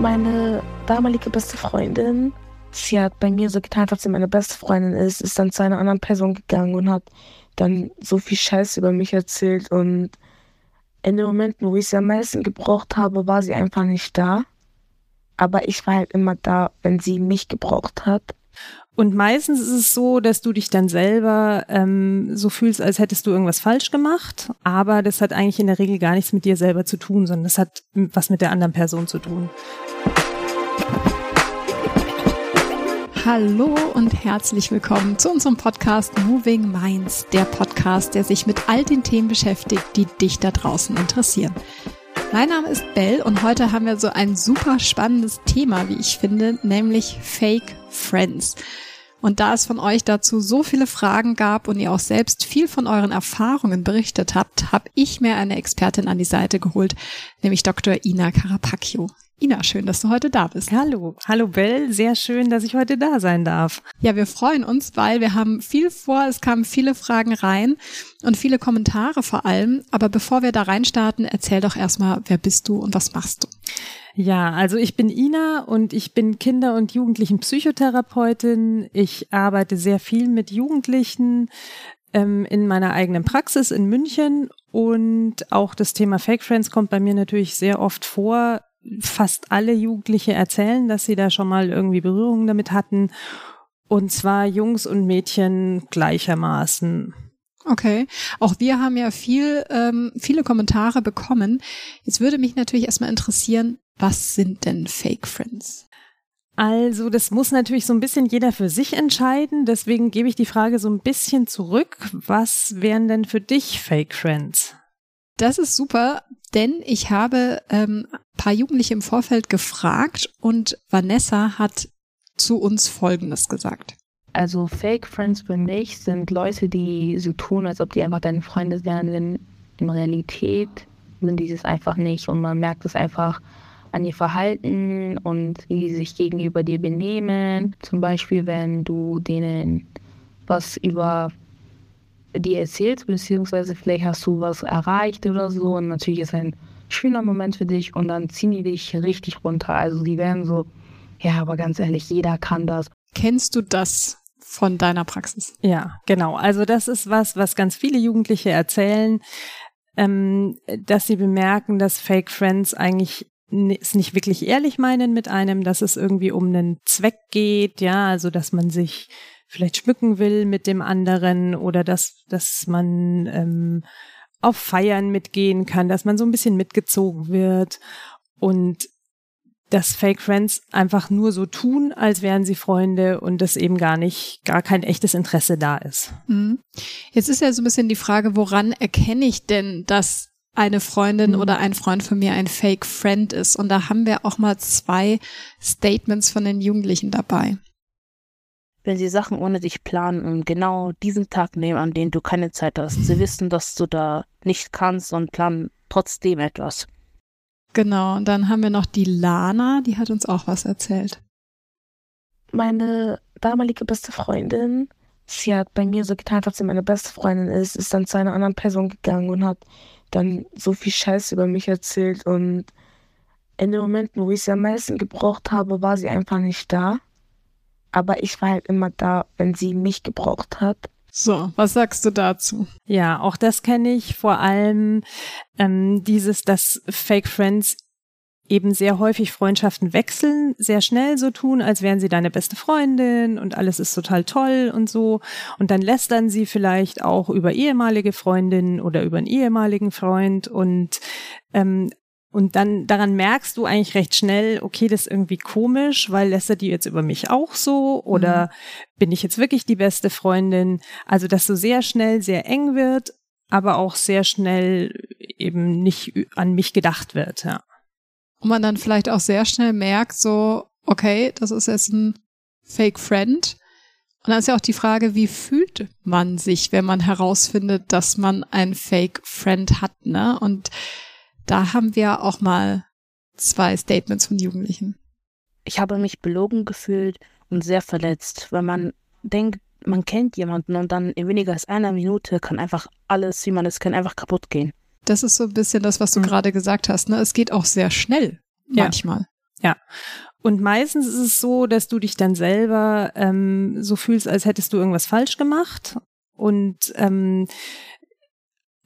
Meine damalige beste Freundin, sie hat bei mir so getan, als sie meine beste Freundin ist, ist dann zu einer anderen Person gegangen und hat dann so viel Scheiß über mich erzählt. Und in den Momenten, wo ich sie am meisten gebraucht habe, war sie einfach nicht da. Aber ich war halt immer da, wenn sie mich gebraucht hat. Und meistens ist es so, dass du dich dann selber ähm, so fühlst, als hättest du irgendwas falsch gemacht. Aber das hat eigentlich in der Regel gar nichts mit dir selber zu tun, sondern das hat was mit der anderen Person zu tun. Hallo und herzlich willkommen zu unserem Podcast Moving Minds, der Podcast, der sich mit all den Themen beschäftigt, die dich da draußen interessieren. Mein Name ist Bell und heute haben wir so ein super spannendes Thema, wie ich finde, nämlich Fake Friends. Und da es von euch dazu so viele Fragen gab und ihr auch selbst viel von euren Erfahrungen berichtet habt, habe ich mir eine Expertin an die Seite geholt, nämlich Dr. Ina Carapacchio. Ina, schön, dass du heute da bist. Hallo, hallo Bell, sehr schön, dass ich heute da sein darf. Ja, wir freuen uns, weil wir haben viel vor, es kamen viele Fragen rein und viele Kommentare vor allem. Aber bevor wir da reinstarten, erzähl doch erstmal, wer bist du und was machst du? Ja, also ich bin Ina und ich bin Kinder- und Jugendlichen-Psychotherapeutin. Ich arbeite sehr viel mit Jugendlichen ähm, in meiner eigenen Praxis in München und auch das Thema Fake Friends kommt bei mir natürlich sehr oft vor fast alle Jugendliche erzählen, dass sie da schon mal irgendwie Berührungen damit hatten. Und zwar Jungs und Mädchen gleichermaßen. Okay, auch wir haben ja viel, ähm, viele Kommentare bekommen. Jetzt würde mich natürlich erstmal interessieren, was sind denn Fake Friends? Also, das muss natürlich so ein bisschen jeder für sich entscheiden. Deswegen gebe ich die Frage so ein bisschen zurück. Was wären denn für dich Fake Friends? Das ist super, denn ich habe ähm, paar Jugendliche im Vorfeld gefragt und Vanessa hat zu uns Folgendes gesagt. Also Fake Friends für mich sind Leute, die so tun, als ob die einfach deine Freunde wären, denn in Realität sind die es einfach nicht und man merkt es einfach an ihr Verhalten und wie sie sich gegenüber dir benehmen. Zum Beispiel, wenn du denen was über die erzählst, beziehungsweise vielleicht hast du was erreicht oder so und natürlich ist ein schöner Moment für dich und dann ziehen die dich richtig runter. Also die werden so, ja, aber ganz ehrlich, jeder kann das. Kennst du das von deiner Praxis? Ja, genau. Also das ist was, was ganz viele Jugendliche erzählen, ähm, dass sie bemerken, dass Fake Friends eigentlich es nicht wirklich ehrlich meinen mit einem, dass es irgendwie um einen Zweck geht, ja, also dass man sich vielleicht schmücken will mit dem anderen oder dass, dass man ähm, auf Feiern mitgehen kann, dass man so ein bisschen mitgezogen wird und dass Fake Friends einfach nur so tun, als wären sie Freunde und das eben gar nicht, gar kein echtes Interesse da ist. Mhm. Jetzt ist ja so ein bisschen die Frage, woran erkenne ich denn, dass eine Freundin mhm. oder ein Freund von mir ein Fake Friend ist? Und da haben wir auch mal zwei Statements von den Jugendlichen dabei wenn sie Sachen ohne dich planen und genau diesen Tag nehmen, an dem du keine Zeit hast. Sie wissen, dass du da nicht kannst und planen trotzdem etwas. Genau, und dann haben wir noch die Lana, die hat uns auch was erzählt. Meine damalige beste Freundin, sie hat bei mir so getan, als sie meine beste Freundin ist, ist dann zu einer anderen Person gegangen und hat dann so viel Scheiß über mich erzählt und in den Momenten, wo ich sie am meisten gebraucht habe, war sie einfach nicht da aber ich war halt immer da, wenn sie mich gebraucht hat. So, was sagst du dazu? Ja, auch das kenne ich. Vor allem ähm, dieses, dass Fake Friends eben sehr häufig Freundschaften wechseln, sehr schnell so tun, als wären sie deine beste Freundin und alles ist total toll und so. Und dann lästern sie vielleicht auch über ehemalige Freundinnen oder über einen ehemaligen Freund und ähm, und dann daran merkst du eigentlich recht schnell, okay, das ist irgendwie komisch, weil lästert die jetzt über mich auch so oder mhm. bin ich jetzt wirklich die beste Freundin? Also, dass so sehr schnell sehr eng wird, aber auch sehr schnell eben nicht an mich gedacht wird, ja. Und man dann vielleicht auch sehr schnell merkt, so, okay, das ist jetzt ein Fake Friend. Und dann ist ja auch die Frage, wie fühlt man sich, wenn man herausfindet, dass man ein Fake Friend hat, ne? Und da haben wir auch mal zwei Statements von Jugendlichen. Ich habe mich belogen gefühlt und sehr verletzt, weil man denkt, man kennt jemanden und dann in weniger als einer Minute kann einfach alles, wie man es kennt, einfach kaputt gehen. Das ist so ein bisschen das, was du mhm. gerade gesagt hast. Ne? Es geht auch sehr schnell manchmal. Ja. Und meistens ist es so, dass du dich dann selber ähm, so fühlst, als hättest du irgendwas falsch gemacht. Und ähm,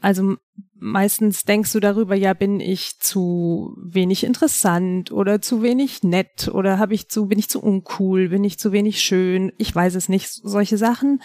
also meistens denkst du darüber, ja, bin ich zu wenig interessant oder zu wenig nett oder habe ich zu, bin ich zu uncool, bin ich zu wenig schön? Ich weiß es nicht, solche Sachen.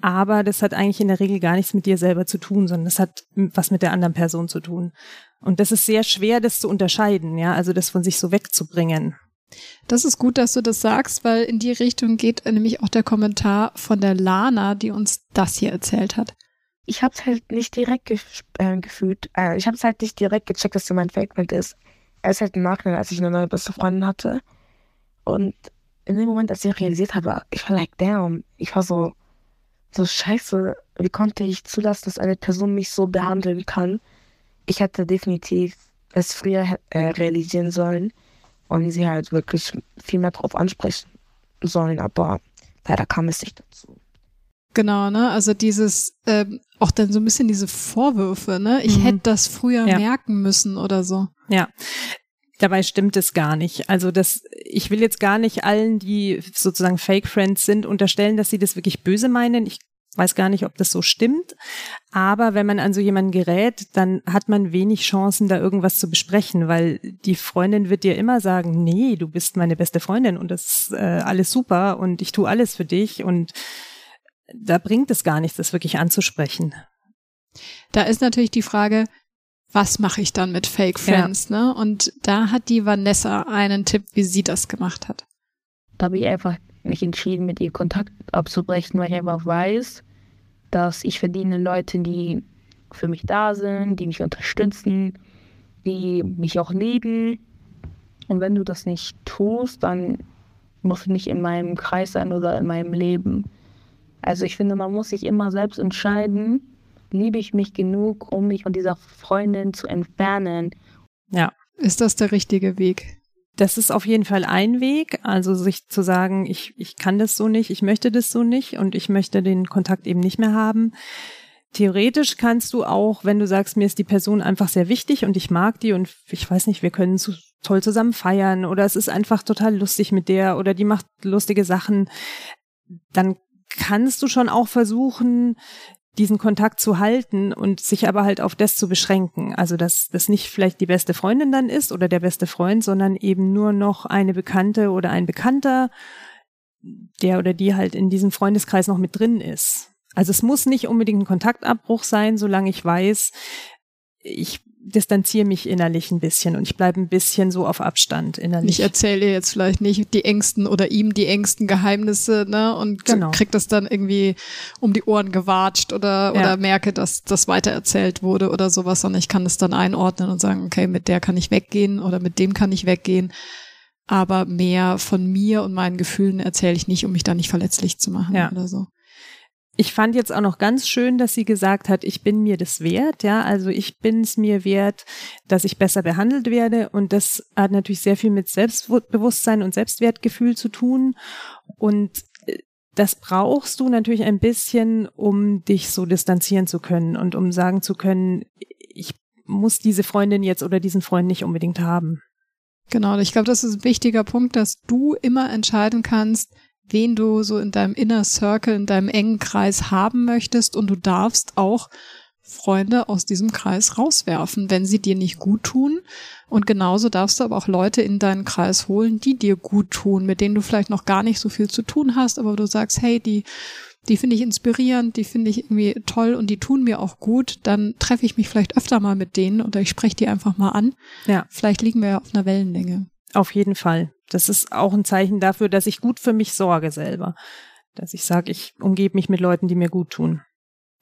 Aber das hat eigentlich in der Regel gar nichts mit dir selber zu tun, sondern das hat was mit der anderen Person zu tun. Und das ist sehr schwer, das zu unterscheiden, ja, also das von sich so wegzubringen. Das ist gut, dass du das sagst, weil in die Richtung geht nämlich auch der Kommentar von der Lana, die uns das hier erzählt hat. Ich hab's halt nicht direkt gef äh, gefühlt, äh, ich hab's halt nicht direkt gecheckt, dass du mein Fake-Friend ist. Er ist halt im Nachhinein, als ich eine neue beste Freundin hatte. Und in dem Moment, als ich realisiert habe, ich war like, damn, ich war so, so scheiße, wie konnte ich zulassen, dass eine Person mich so behandeln kann? Ich hätte definitiv es früher äh, realisieren sollen und sie halt wirklich viel mehr drauf ansprechen sollen, aber leider kam es nicht dazu. Genau, ne? Also dieses, ähm, auch dann so ein bisschen diese Vorwürfe, ne? Ich mhm. hätte das früher ja. merken müssen oder so. Ja. Dabei stimmt es gar nicht. Also das, ich will jetzt gar nicht allen, die sozusagen Fake Friends sind, unterstellen, dass sie das wirklich böse meinen. Ich weiß gar nicht, ob das so stimmt. Aber wenn man an so jemanden gerät, dann hat man wenig Chancen, da irgendwas zu besprechen, weil die Freundin wird dir immer sagen, nee, du bist meine beste Freundin und das ist äh, alles super und ich tue alles für dich und da bringt es gar nichts, das wirklich anzusprechen. Da ist natürlich die Frage, was mache ich dann mit Fake Friends, ja. ne? Und da hat die Vanessa einen Tipp, wie sie das gemacht hat. Da habe ich einfach mich entschieden, mit ihr Kontakt abzubrechen, weil ich einfach weiß, dass ich verdiene Leute, die für mich da sind, die mich unterstützen, die mich auch lieben. Und wenn du das nicht tust, dann musst du nicht in meinem Kreis sein oder in meinem Leben. Also ich finde, man muss sich immer selbst entscheiden, liebe ich mich genug, um mich von dieser Freundin zu entfernen. Ja. Ist das der richtige Weg? Das ist auf jeden Fall ein Weg, also sich zu sagen, ich, ich kann das so nicht, ich möchte das so nicht und ich möchte den Kontakt eben nicht mehr haben. Theoretisch kannst du auch, wenn du sagst, mir ist die Person einfach sehr wichtig und ich mag die und ich weiß nicht, wir können so toll zusammen feiern oder es ist einfach total lustig mit der oder die macht lustige Sachen, dann kannst du schon auch versuchen, diesen Kontakt zu halten und sich aber halt auf das zu beschränken. Also dass das nicht vielleicht die beste Freundin dann ist oder der beste Freund, sondern eben nur noch eine Bekannte oder ein Bekannter, der oder die halt in diesem Freundeskreis noch mit drin ist. Also es muss nicht unbedingt ein Kontaktabbruch sein, solange ich weiß, ich distanziere mich innerlich ein bisschen und ich bleibe ein bisschen so auf Abstand innerlich. Ich erzähle jetzt vielleicht nicht die engsten oder ihm die engsten Geheimnisse, ne? Und genau. krieg das dann irgendwie um die Ohren gewatscht oder, ja. oder merke, dass das weitererzählt wurde oder sowas, sondern ich kann das dann einordnen und sagen, okay, mit der kann ich weggehen oder mit dem kann ich weggehen. Aber mehr von mir und meinen Gefühlen erzähle ich nicht, um mich da nicht verletzlich zu machen ja. oder so. Ich fand jetzt auch noch ganz schön, dass sie gesagt hat, ich bin mir das wert, ja, also ich bin es mir wert, dass ich besser behandelt werde. Und das hat natürlich sehr viel mit Selbstbewusstsein und Selbstwertgefühl zu tun. Und äh, das brauchst du natürlich ein bisschen, um dich so distanzieren zu können und um sagen zu können, ich muss diese Freundin jetzt oder diesen Freund nicht unbedingt haben. Genau, ich glaube, das ist ein wichtiger Punkt, dass du immer entscheiden kannst, wen du so in deinem Inner Circle, in deinem engen Kreis haben möchtest und du darfst auch Freunde aus diesem Kreis rauswerfen, wenn sie dir nicht gut tun. Und genauso darfst du aber auch Leute in deinen Kreis holen, die dir gut tun, mit denen du vielleicht noch gar nicht so viel zu tun hast, aber du sagst, hey, die, die finde ich inspirierend, die finde ich irgendwie toll und die tun mir auch gut, dann treffe ich mich vielleicht öfter mal mit denen oder ich spreche die einfach mal an. Ja. Vielleicht liegen wir ja auf einer Wellenlänge. Auf jeden Fall. Das ist auch ein Zeichen dafür, dass ich gut für mich sorge selber. Dass ich sage, ich umgebe mich mit Leuten, die mir gut tun.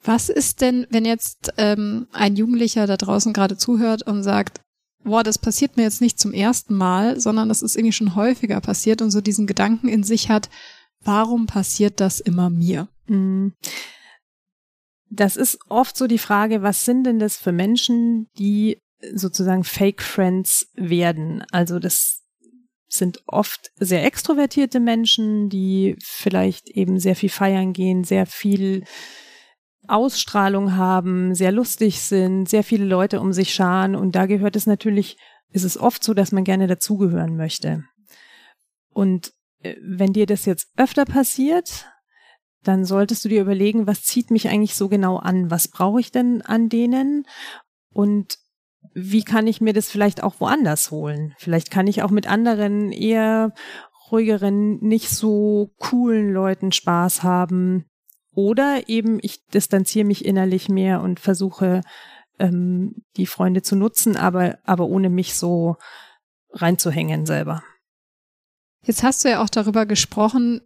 Was ist denn, wenn jetzt ähm, ein Jugendlicher da draußen gerade zuhört und sagt, boah, das passiert mir jetzt nicht zum ersten Mal, sondern das ist irgendwie schon häufiger passiert und so diesen Gedanken in sich hat, warum passiert das immer mir? Mhm. Das ist oft so die Frage, was sind denn das für Menschen, die sozusagen Fake Friends werden? Also das sind oft sehr extrovertierte Menschen, die vielleicht eben sehr viel feiern gehen, sehr viel Ausstrahlung haben, sehr lustig sind, sehr viele Leute um sich scharen und da gehört es natürlich, ist es oft so, dass man gerne dazugehören möchte. Und äh, wenn dir das jetzt öfter passiert, dann solltest du dir überlegen, was zieht mich eigentlich so genau an? Was brauche ich denn an denen? Und wie kann ich mir das vielleicht auch woanders holen? Vielleicht kann ich auch mit anderen eher ruhigeren, nicht so coolen Leuten Spaß haben. Oder eben ich distanziere mich innerlich mehr und versuche, ähm, die Freunde zu nutzen, aber, aber ohne mich so reinzuhängen selber. Jetzt hast du ja auch darüber gesprochen,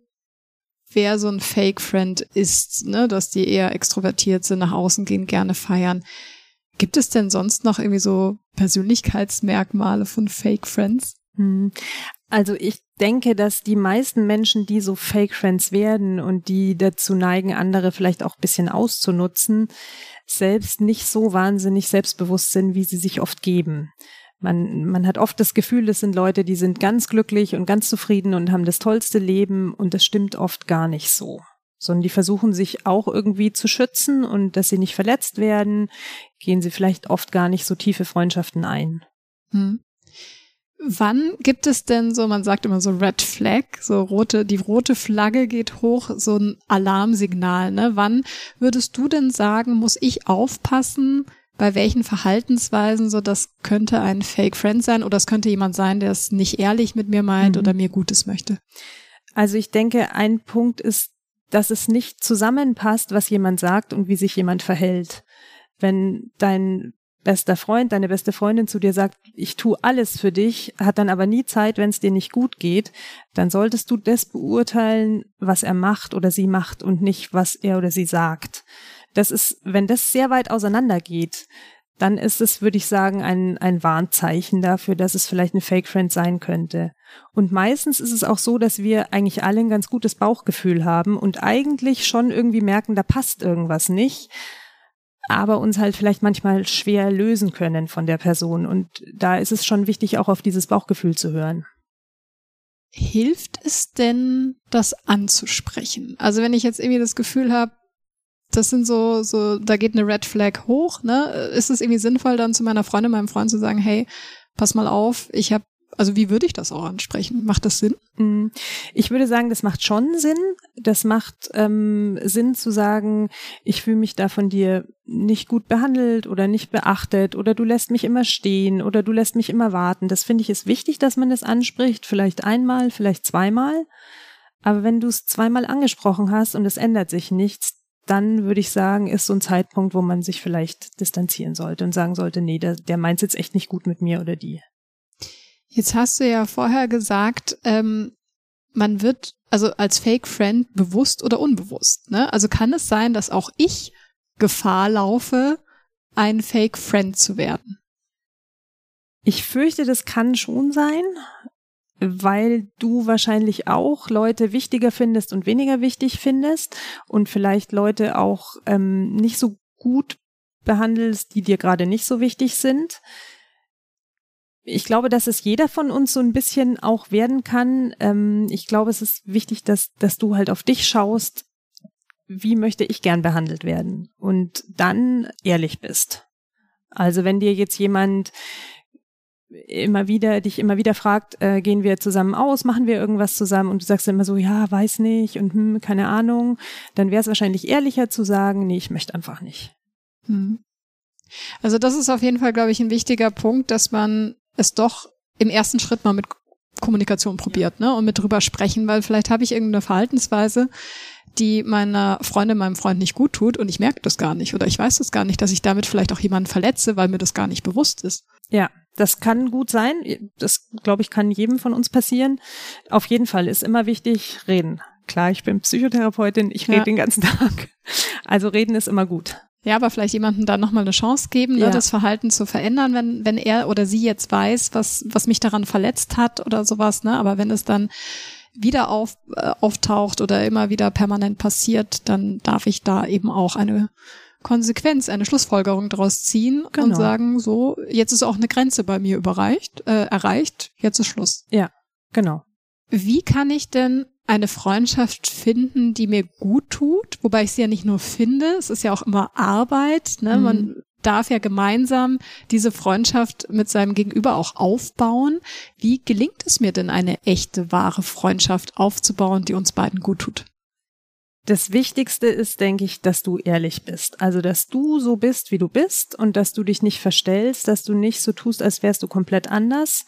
wer so ein Fake-Friend ist, ne? dass die eher extrovertiert sind, nach außen gehen, gerne feiern. Gibt es denn sonst noch irgendwie so Persönlichkeitsmerkmale von Fake-Friends? Hm. Also ich denke, dass die meisten Menschen, die so Fake-Friends werden und die dazu neigen, andere vielleicht auch ein bisschen auszunutzen, selbst nicht so wahnsinnig selbstbewusst sind, wie sie sich oft geben. Man, man hat oft das Gefühl, das sind Leute, die sind ganz glücklich und ganz zufrieden und haben das tollste Leben und das stimmt oft gar nicht so. Sondern die versuchen sich auch irgendwie zu schützen und dass sie nicht verletzt werden, gehen sie vielleicht oft gar nicht so tiefe Freundschaften ein. Hm. Wann gibt es denn so, man sagt immer so Red Flag, so rote, die rote Flagge geht hoch, so ein Alarmsignal, ne? Wann würdest du denn sagen, muss ich aufpassen, bei welchen Verhaltensweisen so das könnte ein Fake Friend sein oder es könnte jemand sein, der es nicht ehrlich mit mir meint mhm. oder mir Gutes möchte. Also ich denke, ein Punkt ist, dass es nicht zusammenpasst, was jemand sagt und wie sich jemand verhält. Wenn dein bester Freund, deine beste Freundin zu dir sagt, ich tue alles für dich, hat dann aber nie Zeit, wenn es dir nicht gut geht, dann solltest du das beurteilen, was er macht oder sie macht und nicht, was er oder sie sagt. Das ist, wenn das sehr weit auseinander geht, dann ist es, würde ich sagen, ein, ein Warnzeichen dafür, dass es vielleicht eine Fake Friend sein könnte. Und meistens ist es auch so, dass wir eigentlich alle ein ganz gutes Bauchgefühl haben und eigentlich schon irgendwie merken, da passt irgendwas nicht, aber uns halt vielleicht manchmal schwer lösen können von der Person. Und da ist es schon wichtig, auch auf dieses Bauchgefühl zu hören. Hilft es denn, das anzusprechen? Also wenn ich jetzt irgendwie das Gefühl habe, das sind so, so, da geht eine Red Flag hoch, ne? Ist es irgendwie sinnvoll, dann zu meiner Freundin, meinem Freund zu sagen, hey, pass mal auf, ich habe also wie würde ich das auch ansprechen? Macht das Sinn? Mm, ich würde sagen, das macht schon Sinn. Das macht ähm, Sinn zu sagen, ich fühle mich da von dir nicht gut behandelt oder nicht beachtet oder du lässt mich immer stehen oder du lässt mich immer warten. Das finde ich ist wichtig, dass man das anspricht. Vielleicht einmal, vielleicht zweimal. Aber wenn du es zweimal angesprochen hast und es ändert sich nichts, dann würde ich sagen, ist so ein Zeitpunkt, wo man sich vielleicht distanzieren sollte und sagen sollte, nee, der, der meint jetzt echt nicht gut mit mir oder die. Jetzt hast du ja vorher gesagt, ähm, man wird also als Fake Friend bewusst oder unbewusst. Ne? Also kann es sein, dass auch ich Gefahr laufe, ein Fake Friend zu werden? Ich fürchte, das kann schon sein weil du wahrscheinlich auch Leute wichtiger findest und weniger wichtig findest und vielleicht Leute auch ähm, nicht so gut behandelst, die dir gerade nicht so wichtig sind. Ich glaube, dass es jeder von uns so ein bisschen auch werden kann. Ähm, ich glaube, es ist wichtig, dass, dass du halt auf dich schaust, wie möchte ich gern behandelt werden und dann ehrlich bist. Also wenn dir jetzt jemand immer wieder, dich immer wieder fragt, äh, gehen wir zusammen aus, machen wir irgendwas zusammen und du sagst immer so, ja, weiß nicht und hm, keine Ahnung, dann wäre es wahrscheinlich ehrlicher zu sagen, nee, ich möchte einfach nicht. Hm. Also das ist auf jeden Fall, glaube ich, ein wichtiger Punkt, dass man es doch im ersten Schritt mal mit Kommunikation probiert, ne, und mit drüber sprechen, weil vielleicht habe ich irgendeine Verhaltensweise, die meiner Freundin, meinem Freund nicht gut tut und ich merke das gar nicht oder ich weiß das gar nicht, dass ich damit vielleicht auch jemanden verletze, weil mir das gar nicht bewusst ist. Ja, das kann gut sein. Das, glaube ich, kann jedem von uns passieren. Auf jeden Fall ist immer wichtig, reden. Klar, ich bin Psychotherapeutin, ich rede ja. den ganzen Tag. Also reden ist immer gut. Ja, aber vielleicht jemandem da nochmal eine Chance geben, ne, ja. das Verhalten zu verändern, wenn, wenn er oder sie jetzt weiß, was, was mich daran verletzt hat oder sowas, ne? Aber wenn es dann wieder auf, äh, auftaucht oder immer wieder permanent passiert, dann darf ich da eben auch eine Konsequenz, eine Schlussfolgerung daraus ziehen genau. und sagen, so, jetzt ist auch eine Grenze bei mir überreicht, äh, erreicht, jetzt ist Schluss. Ja, genau. Wie kann ich denn eine Freundschaft finden, die mir gut tut, wobei ich sie ja nicht nur finde, es ist ja auch immer Arbeit, ne? Mhm. Man darf ja gemeinsam diese Freundschaft mit seinem Gegenüber auch aufbauen. Wie gelingt es mir denn, eine echte, wahre Freundschaft aufzubauen, die uns beiden gut tut? Das Wichtigste ist, denke ich, dass du ehrlich bist. Also, dass du so bist, wie du bist und dass du dich nicht verstellst, dass du nicht so tust, als wärst du komplett anders.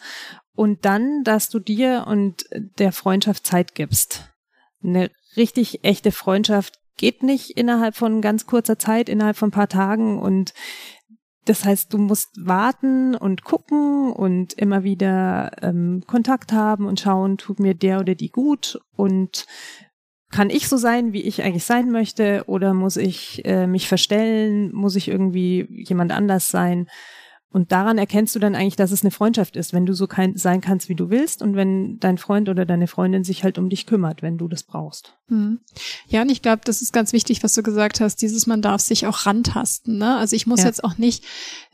Und dann, dass du dir und der Freundschaft Zeit gibst. Eine richtig echte Freundschaft geht nicht innerhalb von ganz kurzer Zeit, innerhalb von ein paar Tagen und das heißt, du musst warten und gucken und immer wieder ähm, Kontakt haben und schauen, tut mir der oder die gut und kann ich so sein, wie ich eigentlich sein möchte, oder muss ich äh, mich verstellen, muss ich irgendwie jemand anders sein? Und daran erkennst du dann eigentlich, dass es eine Freundschaft ist, wenn du so kein, sein kannst, wie du willst und wenn dein Freund oder deine Freundin sich halt um dich kümmert, wenn du das brauchst. Mhm. Ja, und ich glaube, das ist ganz wichtig, was du gesagt hast, dieses man darf sich auch rantasten. Ne? Also ich muss ja. jetzt auch nicht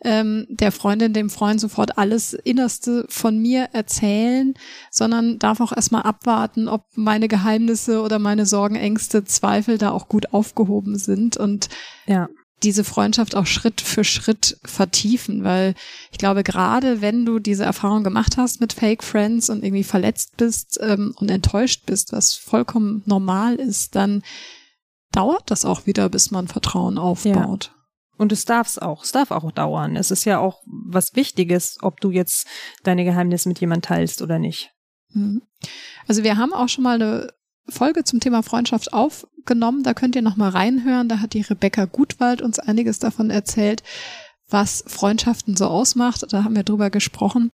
ähm, der Freundin, dem Freund sofort alles Innerste von mir erzählen, sondern darf auch erstmal abwarten, ob meine Geheimnisse oder meine Sorgen, Ängste, Zweifel da auch gut aufgehoben sind. Und ja diese Freundschaft auch Schritt für Schritt vertiefen, weil ich glaube, gerade wenn du diese Erfahrung gemacht hast mit Fake Friends und irgendwie verletzt bist ähm, und enttäuscht bist, was vollkommen normal ist, dann dauert das auch wieder, bis man Vertrauen aufbaut. Ja. Und es darf es auch, es darf auch dauern. Es ist ja auch was Wichtiges, ob du jetzt deine Geheimnisse mit jemand teilst oder nicht. Mhm. Also wir haben auch schon mal eine Folge zum Thema Freundschaft aufgenommen. Da könnt ihr noch mal reinhören. Da hat die Rebecca Gutwald uns einiges davon erzählt, was Freundschaften so ausmacht. Da haben wir drüber gesprochen.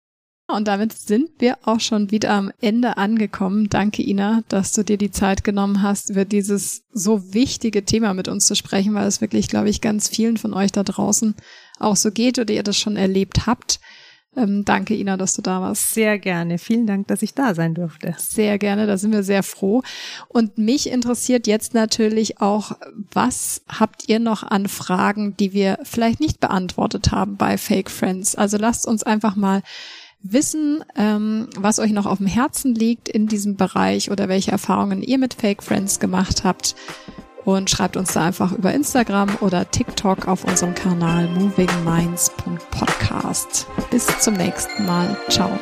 Und damit sind wir auch schon wieder am Ende angekommen. Danke, Ina, dass du dir die Zeit genommen hast, über dieses so wichtige Thema mit uns zu sprechen, weil es wirklich, glaube ich, ganz vielen von euch da draußen auch so geht oder ihr das schon erlebt habt. Ähm, danke, Ina, dass du da warst. Sehr gerne. Vielen Dank, dass ich da sein durfte. Sehr gerne, da sind wir sehr froh. Und mich interessiert jetzt natürlich auch, was habt ihr noch an Fragen, die wir vielleicht nicht beantwortet haben bei Fake Friends? Also lasst uns einfach mal wissen, ähm, was euch noch auf dem Herzen liegt in diesem Bereich oder welche Erfahrungen ihr mit Fake Friends gemacht habt und schreibt uns da einfach über Instagram oder TikTok auf unserem Kanal movingminds.podcast. Bis zum nächsten Mal. Ciao.